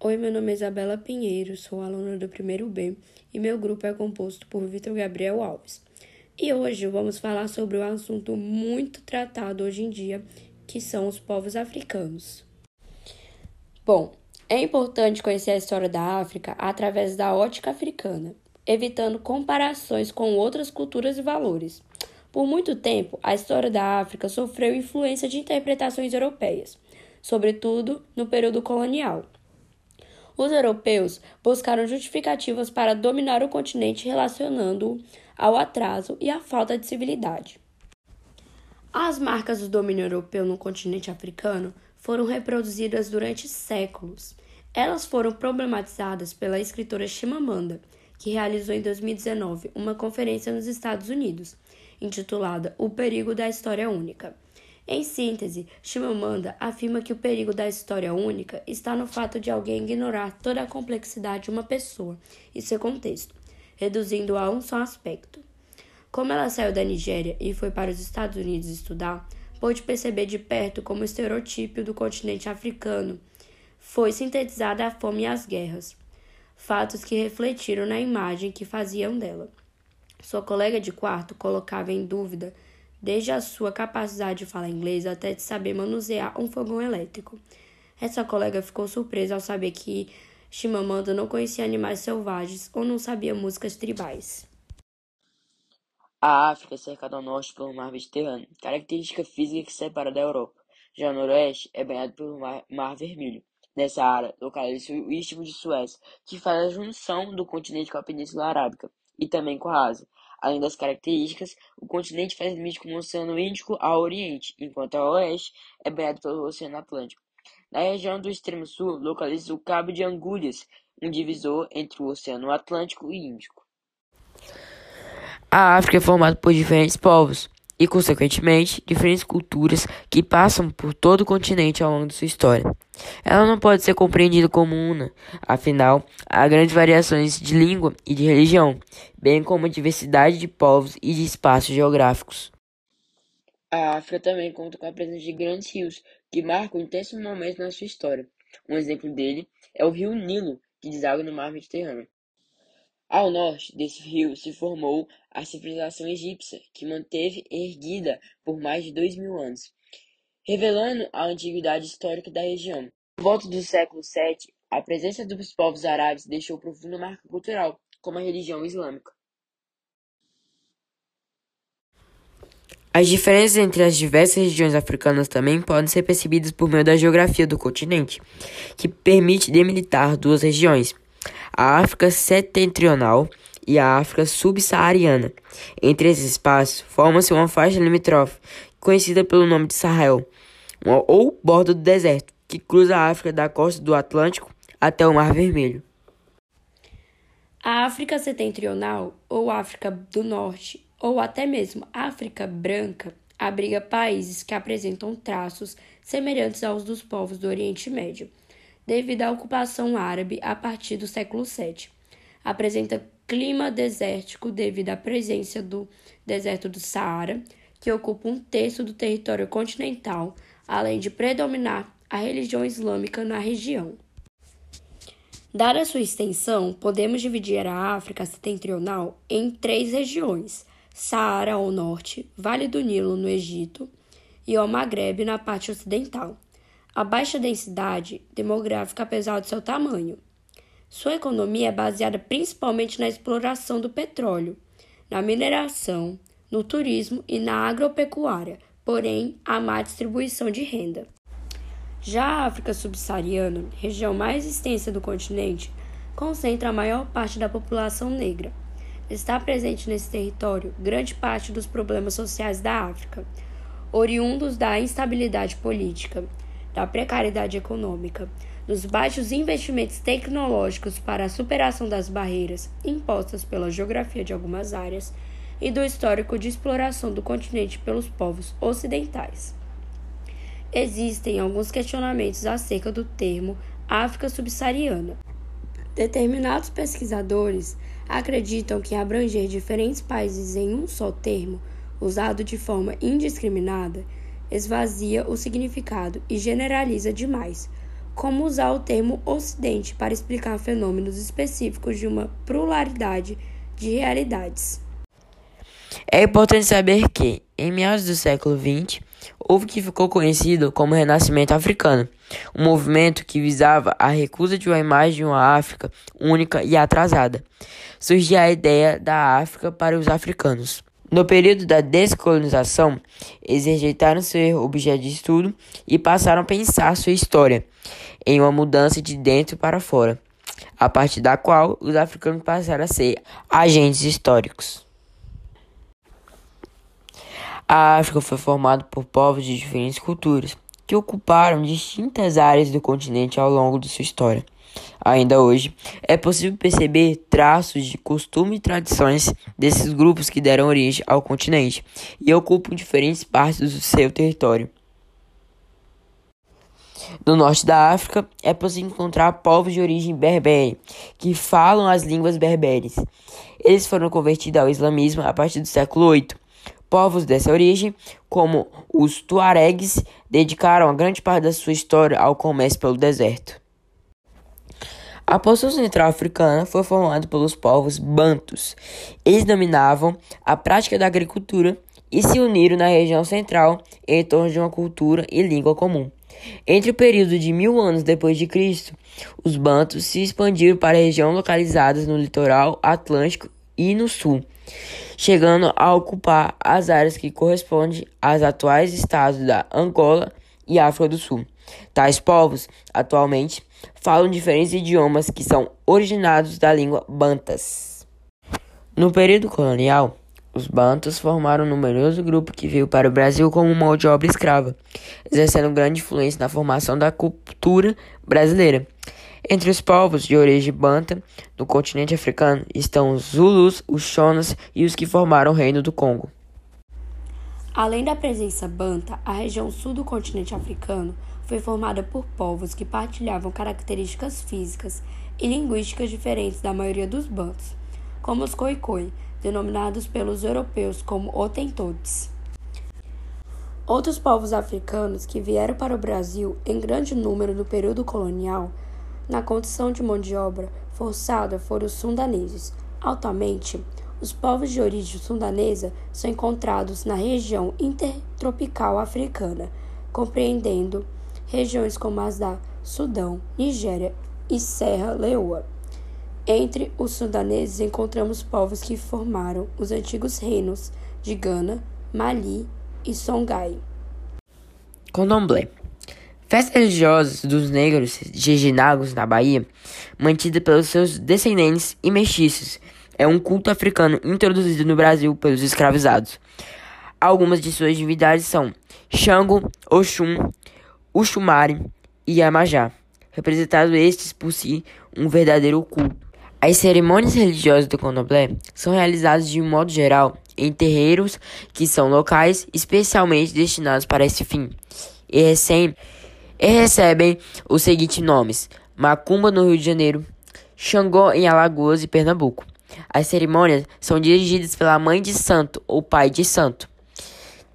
Oi, meu nome é Isabela Pinheiro, sou aluna do primeiro B e meu grupo é composto por Vitor Gabriel Alves. E hoje vamos falar sobre um assunto muito tratado hoje em dia, que são os povos africanos. Bom, é importante conhecer a história da África através da ótica africana, evitando comparações com outras culturas e valores. Por muito tempo, a história da África sofreu influência de interpretações europeias, sobretudo no período colonial. Os europeus buscaram justificativas para dominar o continente, relacionando-o ao atraso e à falta de civilidade. As marcas do domínio europeu no continente africano foram reproduzidas durante séculos. Elas foram problematizadas pela escritora Chimamanda, que realizou em 2019 uma conferência nos Estados Unidos, intitulada O Perigo da História Única. Em síntese, Chimamanda afirma que o perigo da história única está no fato de alguém ignorar toda a complexidade de uma pessoa e seu contexto, reduzindo-a a um só aspecto. Como ela saiu da Nigéria e foi para os Estados Unidos estudar, pôde perceber de perto como o estereotipo do continente africano foi sintetizada a fome e as guerras, fatos que refletiram na imagem que faziam dela. Sua colega de quarto colocava em dúvida desde a sua capacidade de falar inglês até de saber manusear um fogão elétrico. Essa colega ficou surpresa ao saber que Chimamanda não conhecia animais selvagens ou não sabia músicas tribais. A África é cercada ao norte pelo mar Mediterrâneo, característica física que separa da Europa. Já o noroeste é banhado pelo mar, mar Vermelho. Nessa área, localiza-se o Istmo de Suez, que faz a junção do continente com a Península Arábica e também com a Ásia. Além das características, o continente faz limite com o Oceano Índico ao oriente, enquanto ao oeste é banhado pelo Oceano Atlântico. Na região do extremo sul, localiza o Cabo de Angulhas, um divisor entre o Oceano Atlântico e Índico. A África é formada por diferentes povos e, consequentemente, diferentes culturas que passam por todo o continente ao longo de sua história. Ela não pode ser compreendida como una, afinal, há grandes variações de língua e de religião, bem como a diversidade de povos e de espaços geográficos. A África também conta com a presença de grandes rios que marcam intensos momentos na sua história. Um exemplo dele é o rio Nilo, que deságua no mar Mediterrâneo. Ao norte desse rio se formou a civilização egípcia, que manteve erguida por mais de dois mil anos, revelando a antiguidade histórica da região. Por volta do século VII, a presença dos povos árabes deixou profunda marca cultural, como a religião islâmica. As diferenças entre as diversas regiões africanas também podem ser percebidas por meio da geografia do continente, que permite delimitar duas regiões a África Setentrional e a África Subsaariana. Entre esses espaços, forma-se uma faixa limítrofe, conhecida pelo nome de Sahel, ou borda do deserto, que cruza a África da costa do Atlântico até o Mar Vermelho. A África Setentrional, ou África do Norte, ou até mesmo África Branca, abriga países que apresentam traços semelhantes aos dos povos do Oriente Médio devido à ocupação árabe a partir do século VII. Apresenta clima desértico devido à presença do deserto do Saara, que ocupa um terço do território continental, além de predominar a religião islâmica na região. Dada sua extensão, podemos dividir a África setentrional em três regiões: Saara ao norte, Vale do Nilo no Egito e o Maghreb na parte ocidental a baixa densidade demográfica apesar do seu tamanho. Sua economia é baseada principalmente na exploração do petróleo, na mineração, no turismo e na agropecuária, porém há má distribuição de renda. Já a África subsaariana, região mais extensa do continente, concentra a maior parte da população negra. Está presente nesse território grande parte dos problemas sociais da África, oriundos da instabilidade política, da precariedade econômica, dos baixos investimentos tecnológicos para a superação das barreiras impostas pela geografia de algumas áreas e do histórico de exploração do continente pelos povos ocidentais. Existem alguns questionamentos acerca do termo África subsaariana. Determinados pesquisadores acreditam que abranger diferentes países em um só termo, usado de forma indiscriminada, esvazia o significado e generaliza demais, como usar o termo Ocidente para explicar fenômenos específicos de uma pluralidade de realidades. É importante saber que, em meados do século XX, houve o que ficou conhecido como Renascimento Africano, um movimento que visava a recusa de uma imagem de uma África única e atrasada. Surgia a ideia da África para os africanos. No período da descolonização, eles rejeitaram ser objeto de estudo e passaram a pensar sua história em uma mudança de dentro para fora, a partir da qual os africanos passaram a ser agentes históricos. A África foi formada por povos de diferentes culturas que ocuparam distintas áreas do continente ao longo de sua história. Ainda hoje, é possível perceber traços de costume e tradições desses grupos que deram origem ao continente e ocupam diferentes partes do seu território. No norte da África, é possível encontrar povos de origem berbere, que falam as línguas berberes. Eles foram convertidos ao islamismo a partir do século VIII Povos dessa origem, como os tuaregues, dedicaram a grande parte da sua história ao comércio pelo deserto. A posição central africana foi formada pelos povos bantus. Eles dominavam a prática da agricultura e se uniram na região central em torno de uma cultura e língua comum. Entre o período de mil anos depois de Cristo, os bantus se expandiram para regiões localizadas no litoral atlântico e no sul, chegando a ocupar as áreas que correspondem aos atuais estados da Angola e África do Sul. Tais povos, atualmente, falam diferentes idiomas que são originados da língua bantas. No período colonial, os bantus formaram um numeroso grupo que veio para o Brasil como mão de obra escrava, exercendo grande influência na formação da cultura brasileira. Entre os povos de origem banta no continente africano estão os Zulus, os Shonas e os que formaram o Reino do Congo. Além da presença banta, a região sul do continente africano foi formada por povos que partilhavam características físicas e linguísticas diferentes da maioria dos bantos, como os khoikhoi, denominados pelos europeus como Otentotes. Outros povos africanos que vieram para o Brasil em grande número no período colonial na condição de mão de obra forçada foram os sundaneses. Altamente, os povos de origem sundanesa são encontrados na região intertropical africana, compreendendo regiões como as da Sudão, Nigéria e Serra Leoa. Entre os sundaneses encontramos povos que formaram os antigos reinos de Gana, Mali e Songhai. Condomblé Festas religiosas dos negros jejenagos na Bahia, mantida pelos seus descendentes e mestiços, é um culto africano introduzido no Brasil pelos escravizados. Algumas de suas divindades são Xango, Oxum, Uxumari e Yamajá, representados estes por si um verdadeiro culto. As cerimônias religiosas do candomblé são realizadas de um modo geral em terreiros que são locais especialmente destinados para esse fim. E recém e recebem os seguintes nomes: Macumba no Rio de Janeiro, Xangô em Alagoas e Pernambuco. As cerimônias são dirigidas pela mãe de santo ou pai de santo.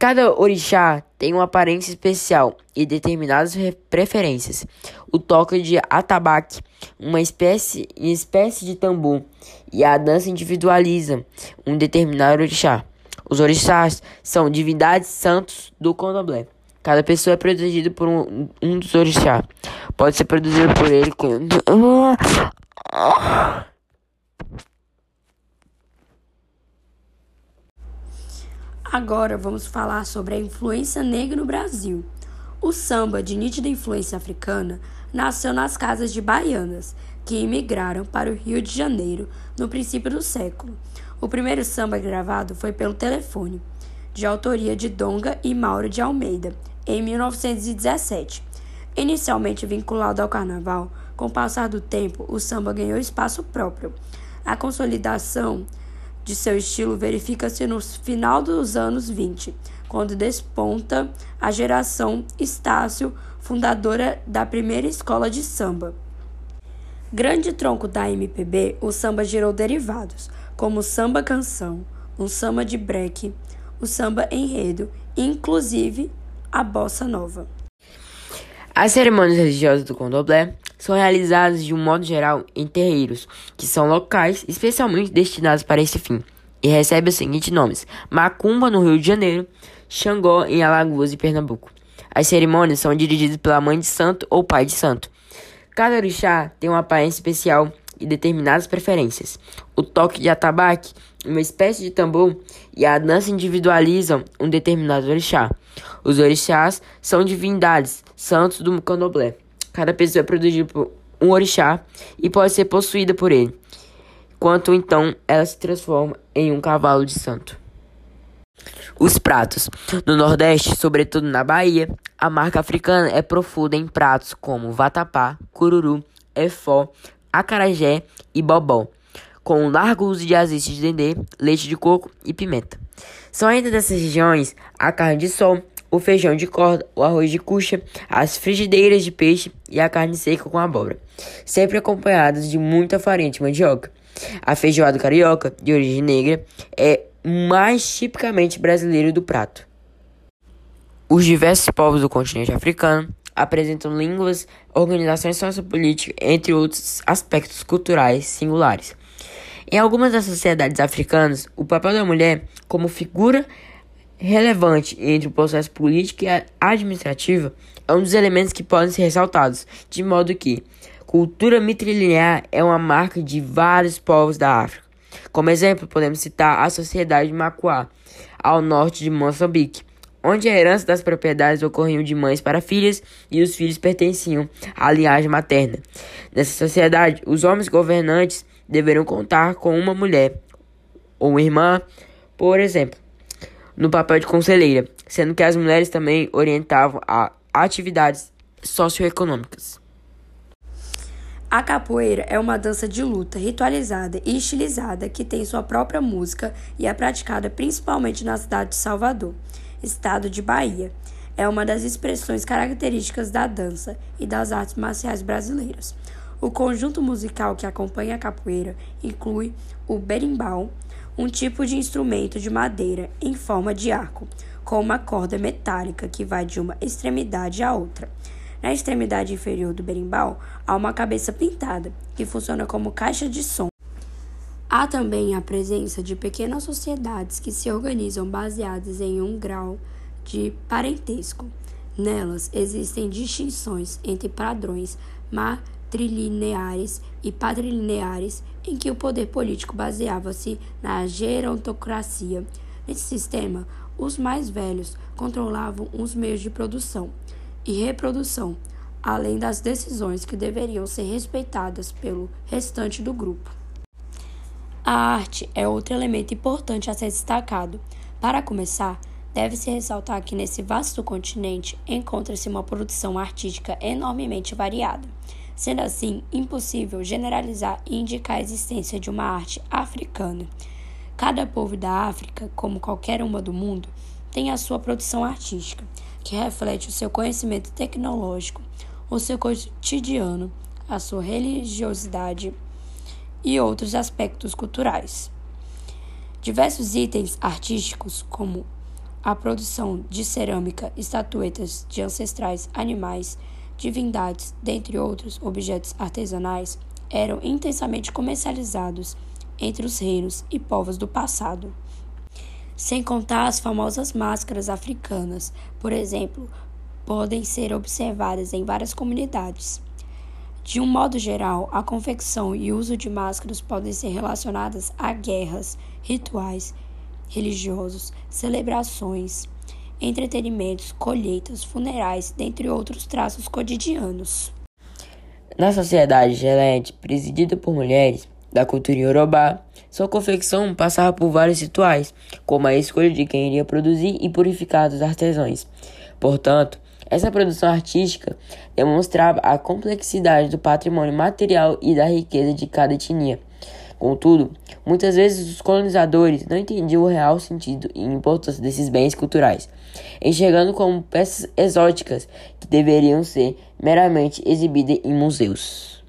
Cada orixá tem uma aparência especial e determinadas preferências. O toque de atabaque, uma espécie, espécie de tambor, e a dança individualiza um determinado orixá. Os orixás são divindades santos do candomblé. Cada pessoa é protegida por um, um dos orixás. Pode ser produzido por ele com. Agora vamos falar sobre a influência negra no Brasil. O samba, de nítida influência africana, nasceu nas casas de baianas, que imigraram para o Rio de Janeiro no princípio do século. O primeiro samba gravado foi pelo telefone, de autoria de Donga e Mauro de Almeida, em 1917. Inicialmente vinculado ao carnaval, com o passar do tempo, o samba ganhou espaço próprio. A consolidação de seu estilo verifica-se no final dos anos 20, quando desponta a geração Estácio, fundadora da primeira escola de samba. Grande tronco da MPB, o samba gerou derivados, como o samba canção, o samba de break, o samba enredo, inclusive a bossa nova. As cerimônias religiosas do candomblé são realizadas de um modo geral em terreiros, que são locais especialmente destinados para esse fim, e recebem os seguintes nomes: Macumba no Rio de Janeiro, Xangó em Alagoas e Pernambuco. As cerimônias são dirigidas pela mãe de santo ou pai de santo. Cada orixá tem uma aparência especial e determinadas preferências. O toque de atabaque, uma espécie de tambor, e a dança individualizam um determinado orixá. Os orixás são divindades, santos do candomblé. Cada pessoa é produzida por um orixá e pode ser possuída por ele, quanto então ela se transforma em um cavalo de santo. Os pratos. No Nordeste, sobretudo na Bahia, a marca africana é profunda em pratos como vatapá, cururu, efó, acarajé e bobó, com um largo uso de azeite de dendê, leite de coco e pimenta. São ainda dessas regiões a carne de sol, o feijão de corda, o arroz de cuxa, as frigideiras de peixe e a carne seca com abóbora, sempre acompanhadas de muita farinha de mandioca. A feijoada carioca, de origem negra, é mais tipicamente brasileiro do prato. Os diversos povos do continente africano apresentam línguas, organizações sociopolíticas, entre outros aspectos culturais singulares. Em algumas das sociedades africanas, o papel da mulher como figura relevante entre o processo político e administrativo é um dos elementos que podem ser ressaltados, de modo que cultura matrilinear é uma marca de vários povos da África. Como exemplo, podemos citar a sociedade de Macuá, ao norte de Moçambique, onde a herança das propriedades ocorria de mães para filhas e os filhos pertenciam à linhagem materna. Nessa sociedade, os homens governantes deveriam contar com uma mulher ou irmã, por exemplo, no papel de conselheira, sendo que as mulheres também orientavam a atividades socioeconômicas. A capoeira é uma dança de luta ritualizada e estilizada que tem sua própria música e é praticada principalmente na cidade de Salvador, estado de Bahia. É uma das expressões características da dança e das artes marciais brasileiras. O conjunto musical que acompanha a capoeira inclui o berimbau, um tipo de instrumento de madeira em forma de arco, com uma corda metálica que vai de uma extremidade à outra. Na extremidade inferior do berimbau há uma cabeça pintada, que funciona como caixa de som. Há também a presença de pequenas sociedades que se organizam baseadas em um grau de parentesco. Nelas existem distinções entre padrões matrilineares e patrilineares, em que o poder político baseava-se na gerontocracia. Nesse sistema, os mais velhos controlavam os meios de produção e reprodução, além das decisões que deveriam ser respeitadas pelo restante do grupo. A arte é outro elemento importante a ser destacado. Para começar, deve-se ressaltar que nesse vasto continente encontra-se uma produção artística enormemente variada. Sendo assim, impossível generalizar e indicar a existência de uma arte africana. Cada povo da África, como qualquer uma do mundo, tem a sua produção artística, que reflete o seu conhecimento tecnológico, o seu cotidiano, a sua religiosidade e outros aspectos culturais. Diversos itens artísticos, como a produção de cerâmica, estatuetas de ancestrais animais, divindades, dentre outros objetos artesanais, eram intensamente comercializados entre os reinos e povos do passado sem contar as famosas máscaras africanas, por exemplo, podem ser observadas em várias comunidades. De um modo geral, a confecção e uso de máscaras podem ser relacionadas a guerras, rituais religiosos, celebrações, entretenimentos, colheitas, funerais, dentre outros traços cotidianos. Na sociedade gerente presidida por mulheres, da cultura iorubá, sua confecção passava por vários rituais, como a escolha de quem iria produzir e purificar os artesãos. Portanto, essa produção artística demonstrava a complexidade do patrimônio material e da riqueza de cada etnia. Contudo, muitas vezes os colonizadores não entendiam o real sentido e importância desses bens culturais, enxergando como peças exóticas que deveriam ser meramente exibidas em museus.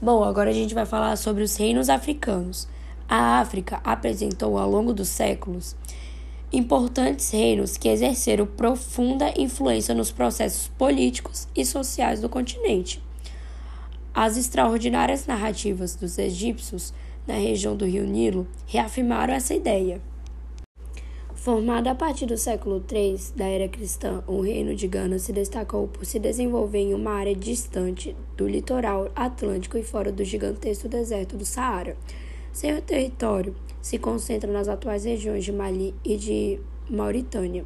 Bom, agora a gente vai falar sobre os reinos africanos. A África apresentou ao longo dos séculos importantes reinos que exerceram profunda influência nos processos políticos e sociais do continente. As extraordinárias narrativas dos egípcios na região do rio Nilo reafirmaram essa ideia. Formado a partir do século III da era cristã, o reino de Gana se destacou por se desenvolver em uma área distante do litoral atlântico e fora do gigantesco deserto do Saara. Seu território se concentra nas atuais regiões de Mali e de Mauritânia.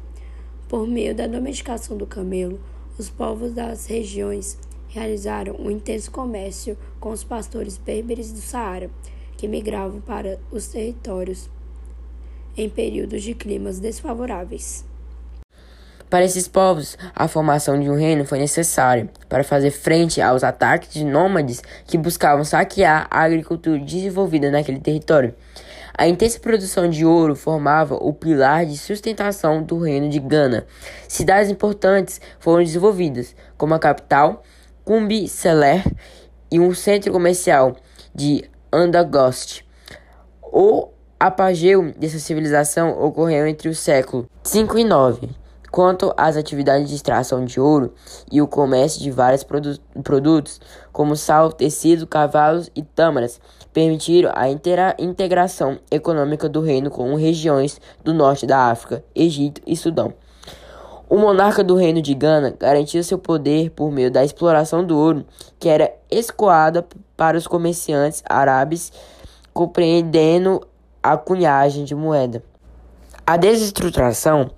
Por meio da domesticação do camelo, os povos das regiões realizaram um intenso comércio com os pastores berberes do Saara, que migravam para os territórios em períodos de climas desfavoráveis. Para esses povos, a formação de um reino foi necessária para fazer frente aos ataques de nômades que buscavam saquear a agricultura desenvolvida naquele território. A intensa produção de ouro formava o pilar de sustentação do reino de Gana. Cidades importantes foram desenvolvidas, como a capital, Cumbi Seler, e um centro comercial de Andagost. O apogeu dessa civilização ocorreu entre o século 5 e 9. Quanto às atividades de extração de ouro e o comércio de vários produ produtos, como sal, tecido, cavalos e tâmaras, permitiram a integração econômica do reino com regiões do norte da África, Egito e Sudão. O monarca do reino de Gana garantia seu poder por meio da exploração do ouro, que era escoada para os comerciantes árabes, compreendendo a cunhagem de moeda. A desestruturação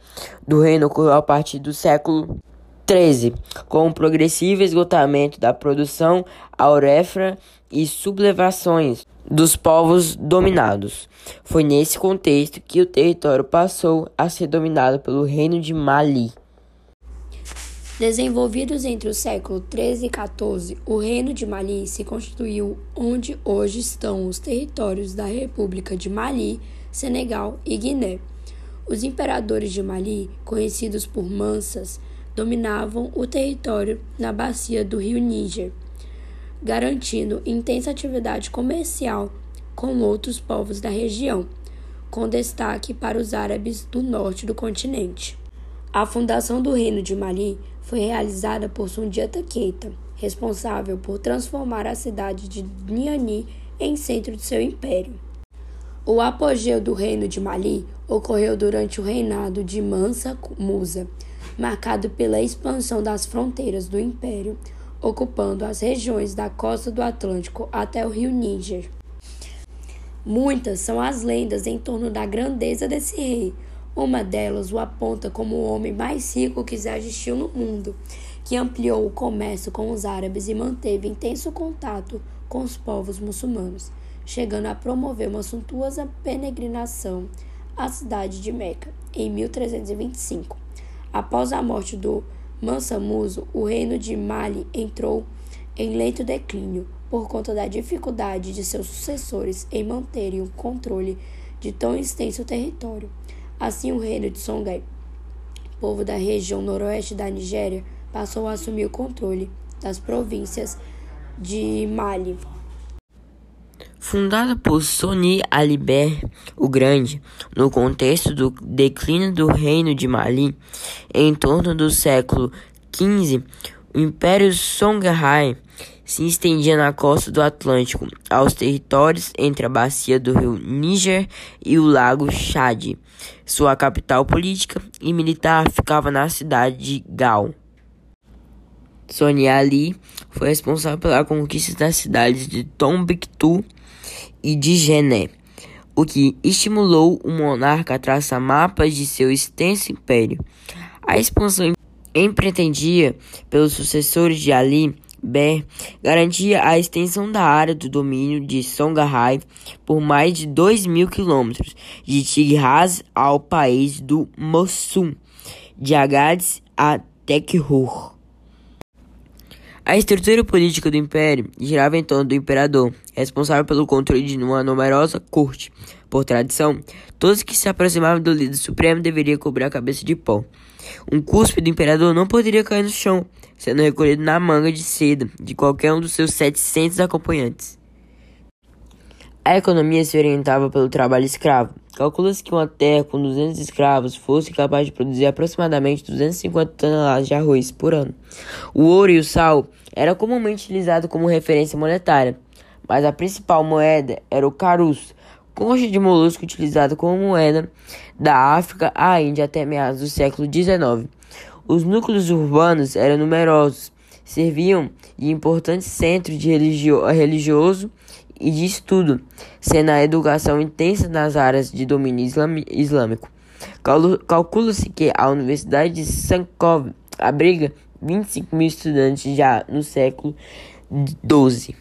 do reino ocorreu a partir do século XIII, com o progressivo esgotamento da produção auréfera e sublevações dos povos dominados. Foi nesse contexto que o território passou a ser dominado pelo Reino de Mali. Desenvolvidos entre o século XIII e XIV, o Reino de Mali se constituiu onde hoje estão os territórios da República de Mali, Senegal e Guiné. Os imperadores de Mali, conhecidos por mansas, dominavam o território na bacia do rio Níger, garantindo intensa atividade comercial com outros povos da região, com destaque para os árabes do norte do continente. A fundação do Reino de Mali foi realizada por Sundiata Keita, responsável por transformar a cidade de Niani em centro de seu império. O apogeu do Reino de Mali ocorreu durante o reinado de Mansa Musa, marcado pela expansão das fronteiras do império, ocupando as regiões da costa do Atlântico até o rio Níger. Muitas são as lendas em torno da grandeza desse rei. Uma delas o aponta como o homem mais rico que já existiu no mundo, que ampliou o comércio com os árabes e manteve intenso contato com os povos muçulmanos, chegando a promover uma suntuosa peregrinação a cidade de Meca, em 1325. Após a morte do Mansa Muso, o reino de Mali entrou em lento declínio por conta da dificuldade de seus sucessores em manterem o controle de tão extenso território. Assim, o reino de Songhai, povo da região noroeste da Nigéria, passou a assumir o controle das províncias de Mali. Fundada por Soni Alibert o Grande, no contexto do declínio do Reino de Mali, em torno do século XV, o Império Songhai se estendia na costa do Atlântico, aos territórios entre a bacia do rio Níger e o lago Chad. Sua capital política e militar ficava na cidade de Gao. Sonia Ali foi responsável pela conquista das cidades de Tombouctou e de Gené, o que estimulou o monarca a traçar mapas de seu extenso império. A expansão empreendida pelos sucessores de Ali Ber garantia a extensão da área do domínio de Songhai por mais de 2 mil quilômetros, de Tigraz ao país do Mossum, de Agadez a Tekhur. A estrutura política do império girava em torno do imperador, responsável pelo controle de uma numerosa corte. Por tradição, todos que se aproximavam do líder supremo deveriam cobrir a cabeça de pó. Um cuspe do imperador não poderia cair no chão, sendo recolhido na manga de seda de qualquer um dos seus 700 acompanhantes. A economia se orientava pelo trabalho escravo, Calcula-se que uma terra com 200 escravos fosse capaz de produzir aproximadamente 250 toneladas de arroz por ano. O ouro e o sal eram comumente utilizados como referência monetária, mas a principal moeda era o caroço, concha de molusco utilizado como moeda da África à Índia até meados do século XIX. Os núcleos urbanos eram numerosos, serviam de importante centro de religio religioso e de estudo, sendo a educação intensa nas áreas de domínio islâmico. Calcula-se que a Universidade de Sankov abriga 25 mil estudantes já no século XII.